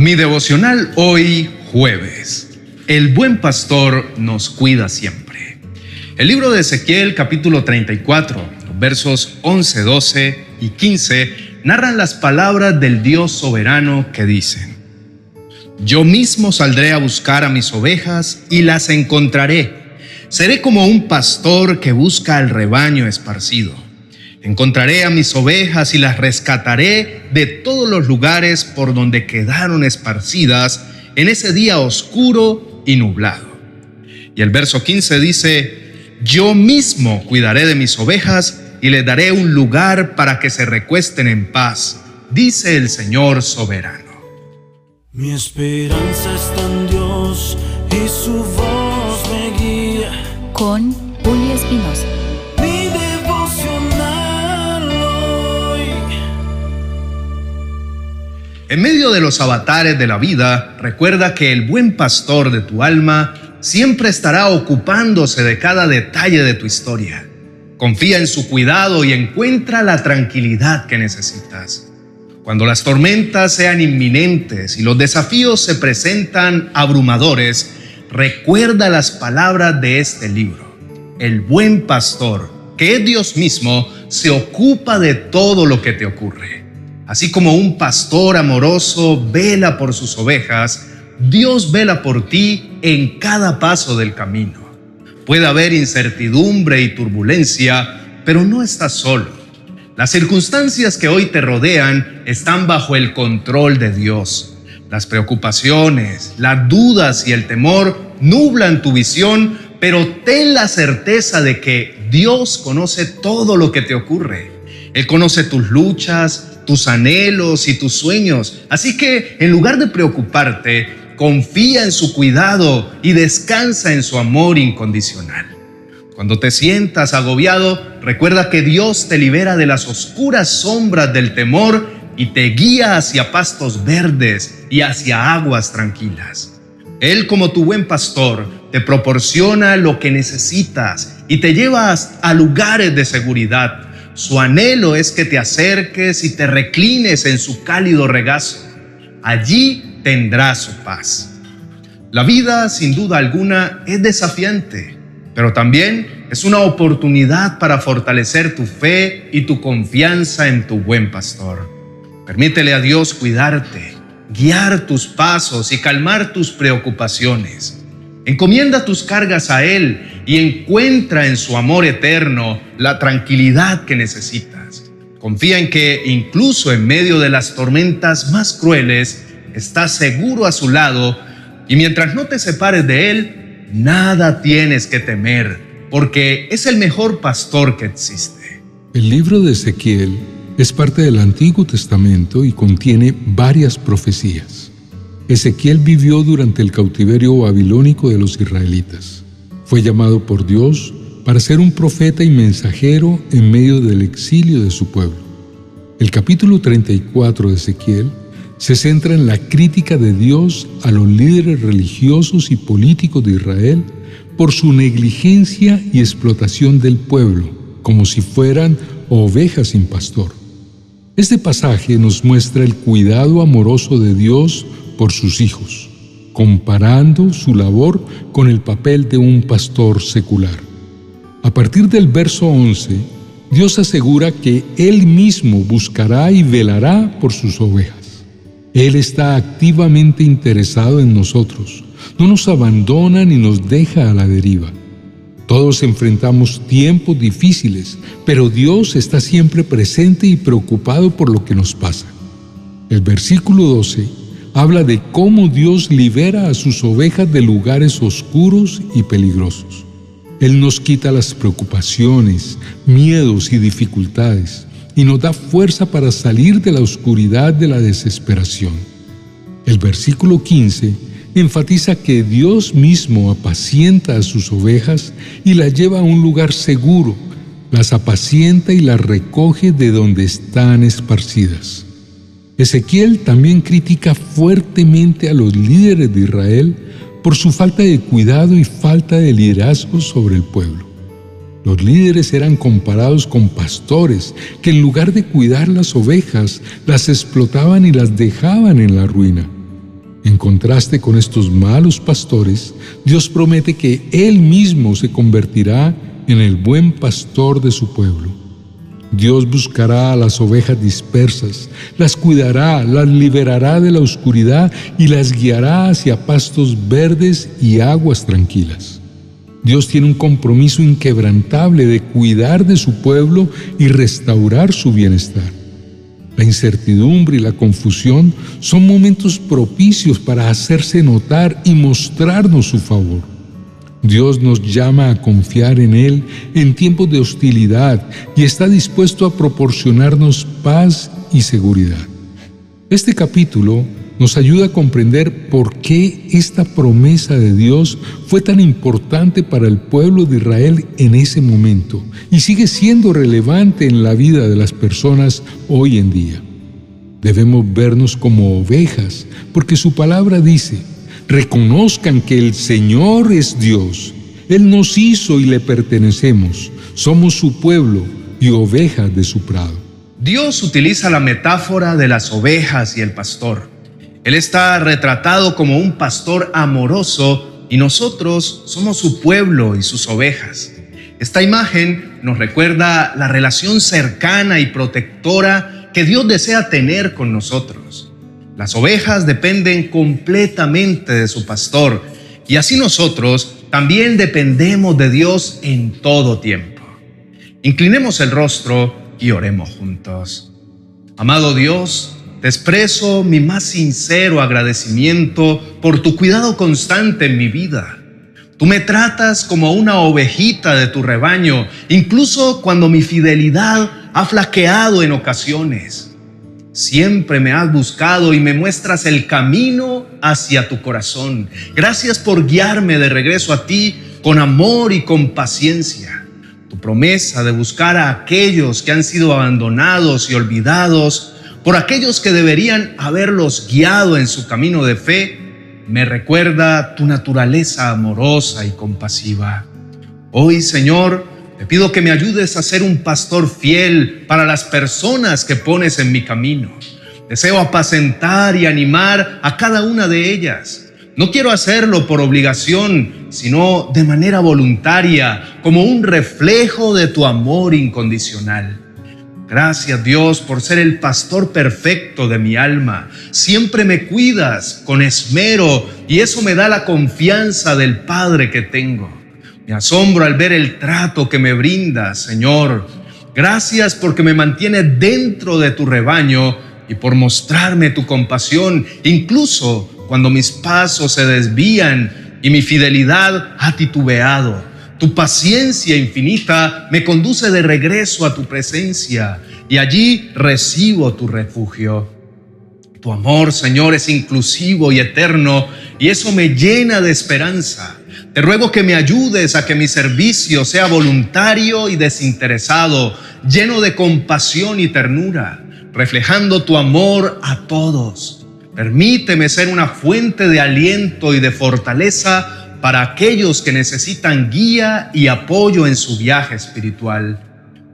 Mi devocional hoy jueves. El buen pastor nos cuida siempre. El libro de Ezequiel capítulo 34, versos 11, 12 y 15 narran las palabras del Dios soberano que dicen, Yo mismo saldré a buscar a mis ovejas y las encontraré. Seré como un pastor que busca al rebaño esparcido Encontraré a mis ovejas y las rescataré de todos los lugares por donde quedaron esparcidas en ese día oscuro y nublado. Y el verso 15 dice, yo mismo cuidaré de mis ovejas y les daré un lugar para que se recuesten en paz, dice el Señor soberano. Mi esperanza está en Dios y su voz me guía. Con Julio Espinosa. En medio de los avatares de la vida, recuerda que el buen pastor de tu alma siempre estará ocupándose de cada detalle de tu historia. Confía en su cuidado y encuentra la tranquilidad que necesitas. Cuando las tormentas sean inminentes y los desafíos se presentan abrumadores, recuerda las palabras de este libro. El buen pastor, que es Dios mismo, se ocupa de todo lo que te ocurre. Así como un pastor amoroso vela por sus ovejas, Dios vela por ti en cada paso del camino. Puede haber incertidumbre y turbulencia, pero no estás solo. Las circunstancias que hoy te rodean están bajo el control de Dios. Las preocupaciones, las dudas y el temor nublan tu visión, pero ten la certeza de que Dios conoce todo lo que te ocurre. Él conoce tus luchas, tus anhelos y tus sueños. Así que en lugar de preocuparte, confía en su cuidado y descansa en su amor incondicional. Cuando te sientas agobiado, recuerda que Dios te libera de las oscuras sombras del temor y te guía hacia pastos verdes y hacia aguas tranquilas. Él como tu buen pastor te proporciona lo que necesitas y te lleva a lugares de seguridad su anhelo es que te acerques y te reclines en su cálido regazo. Allí tendrás su paz. La vida, sin duda alguna, es desafiante, pero también es una oportunidad para fortalecer tu fe y tu confianza en tu buen pastor. Permítele a Dios cuidarte, guiar tus pasos y calmar tus preocupaciones. Encomienda tus cargas a Él y encuentra en su amor eterno la tranquilidad que necesitas. Confía en que incluso en medio de las tormentas más crueles, estás seguro a su lado y mientras no te separes de Él, nada tienes que temer, porque es el mejor pastor que existe. El libro de Ezequiel es parte del Antiguo Testamento y contiene varias profecías. Ezequiel vivió durante el cautiverio babilónico de los israelitas. Fue llamado por Dios para ser un profeta y mensajero en medio del exilio de su pueblo. El capítulo 34 de Ezequiel se centra en la crítica de Dios a los líderes religiosos y políticos de Israel por su negligencia y explotación del pueblo, como si fueran ovejas sin pastor. Este pasaje nos muestra el cuidado amoroso de Dios por sus hijos, comparando su labor con el papel de un pastor secular. A partir del verso 11, Dios asegura que Él mismo buscará y velará por sus ovejas. Él está activamente interesado en nosotros, no nos abandona ni nos deja a la deriva. Todos enfrentamos tiempos difíciles, pero Dios está siempre presente y preocupado por lo que nos pasa. El versículo 12 habla de cómo Dios libera a sus ovejas de lugares oscuros y peligrosos. Él nos quita las preocupaciones, miedos y dificultades y nos da fuerza para salir de la oscuridad de la desesperación. El versículo 15 enfatiza que Dios mismo apacienta a sus ovejas y las lleva a un lugar seguro, las apacienta y las recoge de donde están esparcidas. Ezequiel también critica fuertemente a los líderes de Israel por su falta de cuidado y falta de liderazgo sobre el pueblo. Los líderes eran comparados con pastores que en lugar de cuidar las ovejas, las explotaban y las dejaban en la ruina. En contraste con estos malos pastores, Dios promete que Él mismo se convertirá en el buen pastor de su pueblo. Dios buscará a las ovejas dispersas, las cuidará, las liberará de la oscuridad y las guiará hacia pastos verdes y aguas tranquilas. Dios tiene un compromiso inquebrantable de cuidar de su pueblo y restaurar su bienestar. La incertidumbre y la confusión son momentos propicios para hacerse notar y mostrarnos su favor. Dios nos llama a confiar en Él en tiempos de hostilidad y está dispuesto a proporcionarnos paz y seguridad. Este capítulo nos ayuda a comprender por qué esta promesa de Dios fue tan importante para el pueblo de Israel en ese momento y sigue siendo relevante en la vida de las personas hoy en día. Debemos vernos como ovejas, porque su palabra dice, reconozcan que el Señor es Dios. Él nos hizo y le pertenecemos. Somos su pueblo y ovejas de su prado. Dios utiliza la metáfora de las ovejas y el pastor él está retratado como un pastor amoroso y nosotros somos su pueblo y sus ovejas. Esta imagen nos recuerda la relación cercana y protectora que Dios desea tener con nosotros. Las ovejas dependen completamente de su pastor y así nosotros también dependemos de Dios en todo tiempo. Inclinemos el rostro y oremos juntos. Amado Dios, te expreso mi más sincero agradecimiento por tu cuidado constante en mi vida. Tú me tratas como una ovejita de tu rebaño, incluso cuando mi fidelidad ha flaqueado en ocasiones. Siempre me has buscado y me muestras el camino hacia tu corazón. Gracias por guiarme de regreso a ti con amor y con paciencia. Tu promesa de buscar a aquellos que han sido abandonados y olvidados por aquellos que deberían haberlos guiado en su camino de fe, me recuerda tu naturaleza amorosa y compasiva. Hoy, Señor, te pido que me ayudes a ser un pastor fiel para las personas que pones en mi camino. Deseo apacentar y animar a cada una de ellas. No quiero hacerlo por obligación, sino de manera voluntaria, como un reflejo de tu amor incondicional. Gracias Dios por ser el pastor perfecto de mi alma. Siempre me cuidas con esmero y eso me da la confianza del Padre que tengo. Me asombro al ver el trato que me brindas, Señor. Gracias porque me mantienes dentro de tu rebaño y por mostrarme tu compasión, incluso cuando mis pasos se desvían y mi fidelidad ha titubeado. Tu paciencia infinita me conduce de regreso a tu presencia y allí recibo tu refugio. Tu amor, Señor, es inclusivo y eterno y eso me llena de esperanza. Te ruego que me ayudes a que mi servicio sea voluntario y desinteresado, lleno de compasión y ternura, reflejando tu amor a todos. Permíteme ser una fuente de aliento y de fortaleza para aquellos que necesitan guía y apoyo en su viaje espiritual.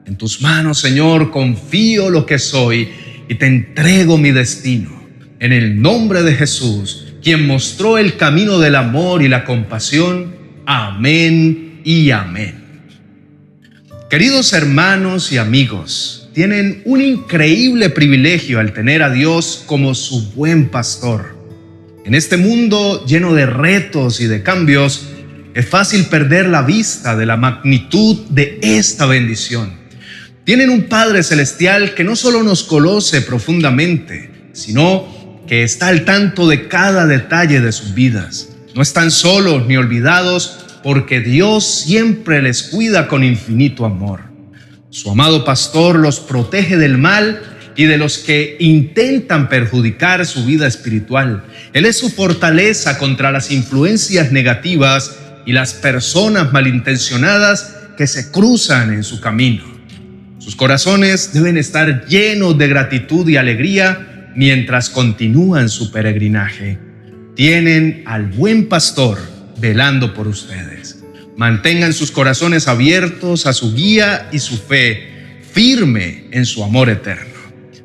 En tus manos, Señor, confío lo que soy y te entrego mi destino. En el nombre de Jesús, quien mostró el camino del amor y la compasión. Amén y amén. Queridos hermanos y amigos, tienen un increíble privilegio al tener a Dios como su buen pastor. En este mundo lleno de retos y de cambios, es fácil perder la vista de la magnitud de esta bendición. Tienen un Padre Celestial que no solo nos conoce profundamente, sino que está al tanto de cada detalle de sus vidas. No están solos ni olvidados porque Dios siempre les cuida con infinito amor. Su amado pastor los protege del mal y de los que intentan perjudicar su vida espiritual. Él es su fortaleza contra las influencias negativas y las personas malintencionadas que se cruzan en su camino. Sus corazones deben estar llenos de gratitud y alegría mientras continúan su peregrinaje. Tienen al buen pastor velando por ustedes. Mantengan sus corazones abiertos a su guía y su fe, firme en su amor eterno.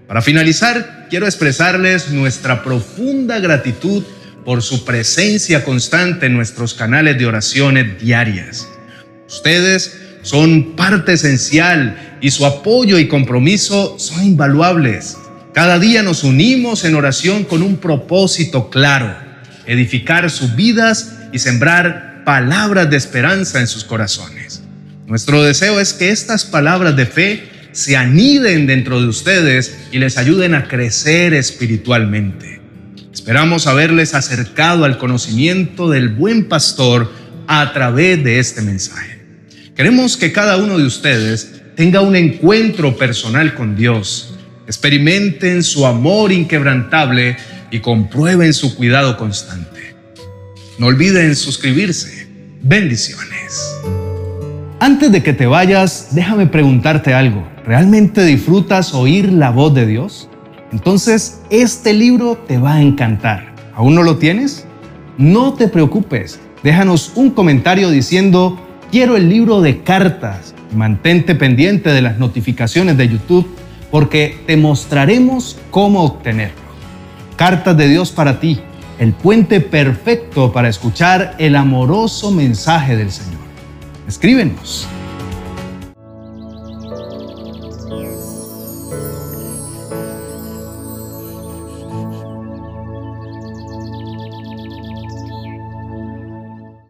Para finalizar, quiero expresarles nuestra profunda gratitud por su presencia constante en nuestros canales de oraciones diarias. Ustedes son parte esencial y su apoyo y compromiso son invaluables. Cada día nos unimos en oración con un propósito claro, edificar sus vidas y sembrar palabras de esperanza en sus corazones. Nuestro deseo es que estas palabras de fe se aniden dentro de ustedes y les ayuden a crecer espiritualmente. Esperamos haberles acercado al conocimiento del buen pastor a través de este mensaje. Queremos que cada uno de ustedes tenga un encuentro personal con Dios, experimenten su amor inquebrantable y comprueben su cuidado constante. No olviden suscribirse. Bendiciones. Antes de que te vayas, déjame preguntarte algo. ¿Realmente disfrutas oír la voz de Dios? Entonces, este libro te va a encantar. ¿Aún no lo tienes? No te preocupes. Déjanos un comentario diciendo, quiero el libro de cartas. Mantente pendiente de las notificaciones de YouTube porque te mostraremos cómo obtenerlo. Cartas de Dios para ti, el puente perfecto para escuchar el amoroso mensaje del Señor. Escríbenos